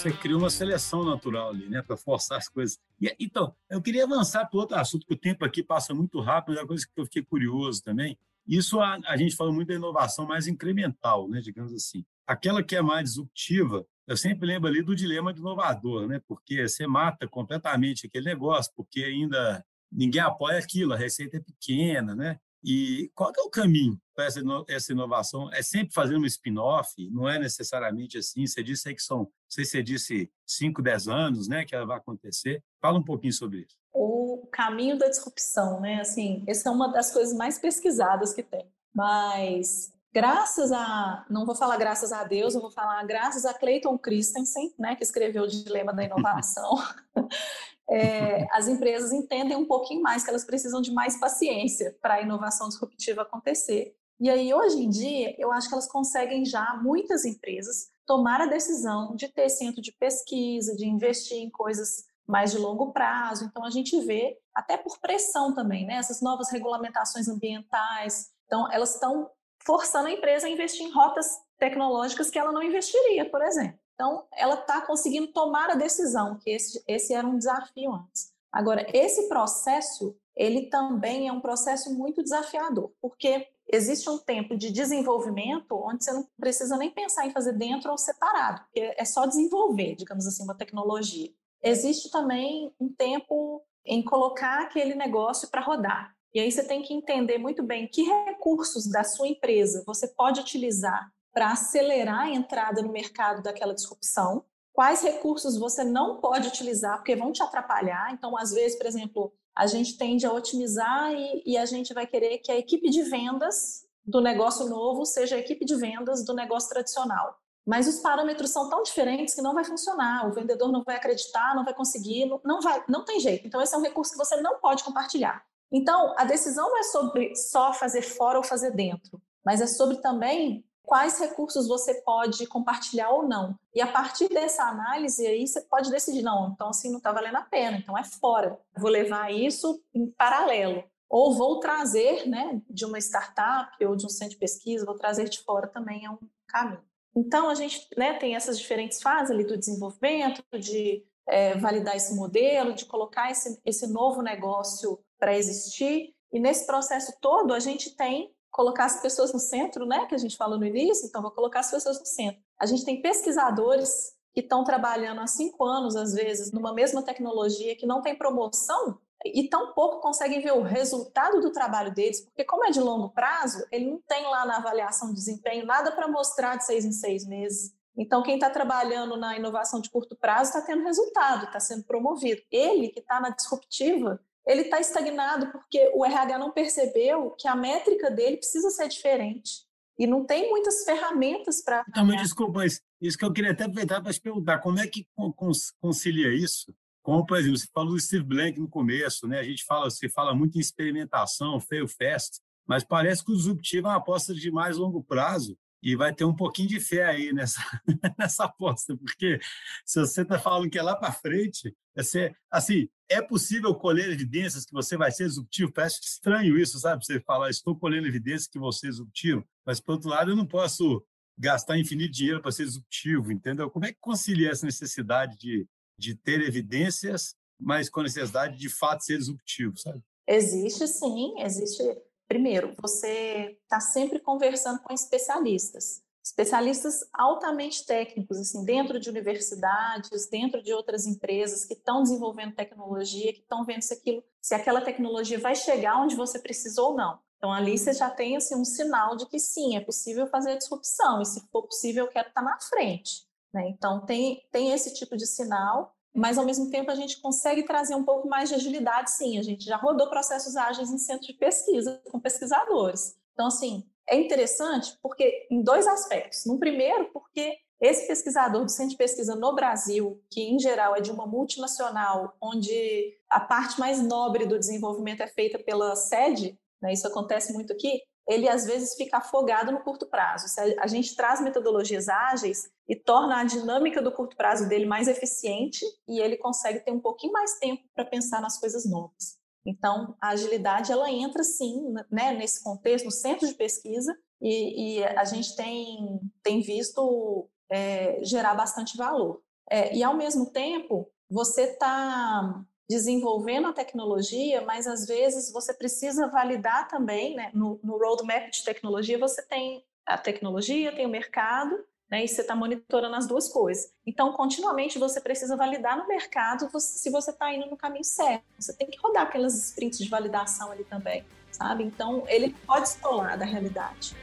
você cria uma seleção natural ali, né, para forçar as coisas. E, então, eu queria avançar para outro assunto, porque o tempo aqui passa muito rápido, é uma coisa que eu fiquei curioso também. Isso a, a gente fala muito da inovação mais incremental, né, digamos assim. Aquela que é mais disruptiva, eu sempre lembro ali do dilema do inovador, né, porque você mata completamente aquele negócio, porque ainda ninguém apoia aquilo, a receita é pequena, né? E qual é o caminho para essa, essa inovação? É sempre fazendo um spin-off? Não é necessariamente assim? Você disse aí que são, não sei se você disse 5, 10 anos, né, que ela vai acontecer. Fala um pouquinho sobre isso. O caminho da disrupção, né? Assim, essa é uma das coisas mais pesquisadas que tem. Mas graças a, não vou falar graças a Deus, eu vou falar graças a Clayton Christensen, né, que escreveu o Dilema da Inovação. é, as empresas entendem um pouquinho mais que elas precisam de mais paciência para a inovação disruptiva acontecer. E aí, hoje em dia, eu acho que elas conseguem já, muitas empresas, tomar a decisão de ter centro de pesquisa, de investir em coisas mais de longo prazo. Então, a gente vê, até por pressão também, né? essas novas regulamentações ambientais. Então, elas estão forçando a empresa a investir em rotas tecnológicas que ela não investiria, por exemplo. Então, ela está conseguindo tomar a decisão, que esse, esse era um desafio antes. Agora, esse processo, ele também é um processo muito desafiador, porque existe um tempo de desenvolvimento onde você não precisa nem pensar em fazer dentro ou separado, porque é só desenvolver, digamos assim, uma tecnologia. Existe também um tempo em colocar aquele negócio para rodar. E aí você tem que entender muito bem que recursos da sua empresa você pode utilizar para acelerar a entrada no mercado daquela disrupção, quais recursos você não pode utilizar porque vão te atrapalhar. Então, às vezes, por exemplo, a gente tende a otimizar e, e a gente vai querer que a equipe de vendas do negócio novo seja a equipe de vendas do negócio tradicional. Mas os parâmetros são tão diferentes que não vai funcionar, o vendedor não vai acreditar, não vai conseguir, não, não vai, não tem jeito. Então esse é um recurso que você não pode compartilhar. Então, a decisão não é sobre só fazer fora ou fazer dentro, mas é sobre também quais recursos você pode compartilhar ou não. E a partir dessa análise aí, você pode decidir, não, então assim não está valendo a pena, então é fora. Vou levar isso em paralelo. Ou vou trazer, né, de uma startup ou de um centro de pesquisa, vou trazer de fora também é um caminho. Então, a gente né, tem essas diferentes fases ali do desenvolvimento, de é, validar esse modelo, de colocar esse, esse novo negócio para existir. E nesse processo todo, a gente tem colocar as pessoas no centro, né, que a gente falou no início, então vou colocar as pessoas no centro. A gente tem pesquisadores que estão trabalhando há cinco anos, às vezes, numa mesma tecnologia que não tem promoção e tão pouco conseguem ver o resultado do trabalho deles, porque como é de longo prazo, ele não tem lá na avaliação de desempenho nada para mostrar de seis em seis meses. Então, quem está trabalhando na inovação de curto prazo está tendo resultado, está sendo promovido. Ele que está na disruptiva, ele está estagnado porque o RH não percebeu que a métrica dele precisa ser diferente. E não tem muitas ferramentas para. Então, me desculpa, mas isso que eu queria até aproveitar para te perguntar: como é que concilia isso? Como, por exemplo, você falou do Steve Blank no começo, né? A gente fala, você fala muito em experimentação, fail fast, mas parece que o disruptivo é uma aposta de mais longo prazo e vai ter um pouquinho de fé aí nessa, nessa aposta, porque se você está falando que é lá para frente, é ser, assim, é possível colher evidências que você vai ser executivo? Parece estranho isso, sabe? Você falar, estou colhendo evidências que você é executivo, mas, por outro lado, eu não posso gastar infinito dinheiro para ser executivo, entendeu? Como é que concilia essa necessidade de, de ter evidências, mas com a necessidade de, de fato, ser executivo, sabe? Existe sim, existe Primeiro, você está sempre conversando com especialistas, especialistas altamente técnicos, assim, dentro de universidades, dentro de outras empresas que estão desenvolvendo tecnologia, que estão vendo se aquilo, se aquela tecnologia vai chegar onde você precisa ou não. Então ali você já tem assim um sinal de que sim, é possível fazer a disrupção e se for possível eu quero estar na frente. Né? Então tem tem esse tipo de sinal mas ao mesmo tempo a gente consegue trazer um pouco mais de agilidade, sim. A gente já rodou processos ágeis em centro de pesquisa com pesquisadores. Então, assim, é interessante porque em dois aspectos. No primeiro, porque esse pesquisador do centro de pesquisa no Brasil, que em geral é de uma multinacional, onde a parte mais nobre do desenvolvimento é feita pela sede, né, isso acontece muito aqui, ele às vezes fica afogado no curto prazo. A gente traz metodologias ágeis e torna a dinâmica do curto prazo dele mais eficiente e ele consegue ter um pouquinho mais tempo para pensar nas coisas novas. Então, a agilidade ela entra sim, né, nesse contexto, no centro de pesquisa e, e a gente tem, tem visto é, gerar bastante valor. É, e ao mesmo tempo, você está desenvolvendo a tecnologia, mas às vezes você precisa validar também, né? No, no roadmap de tecnologia, você tem a tecnologia, tem o mercado, né? E você está monitorando as duas coisas. Então, continuamente você precisa validar no mercado se você está indo no caminho certo. Você tem que rodar aquelas sprints de validação ali também, sabe? Então, ele pode estolar da realidade.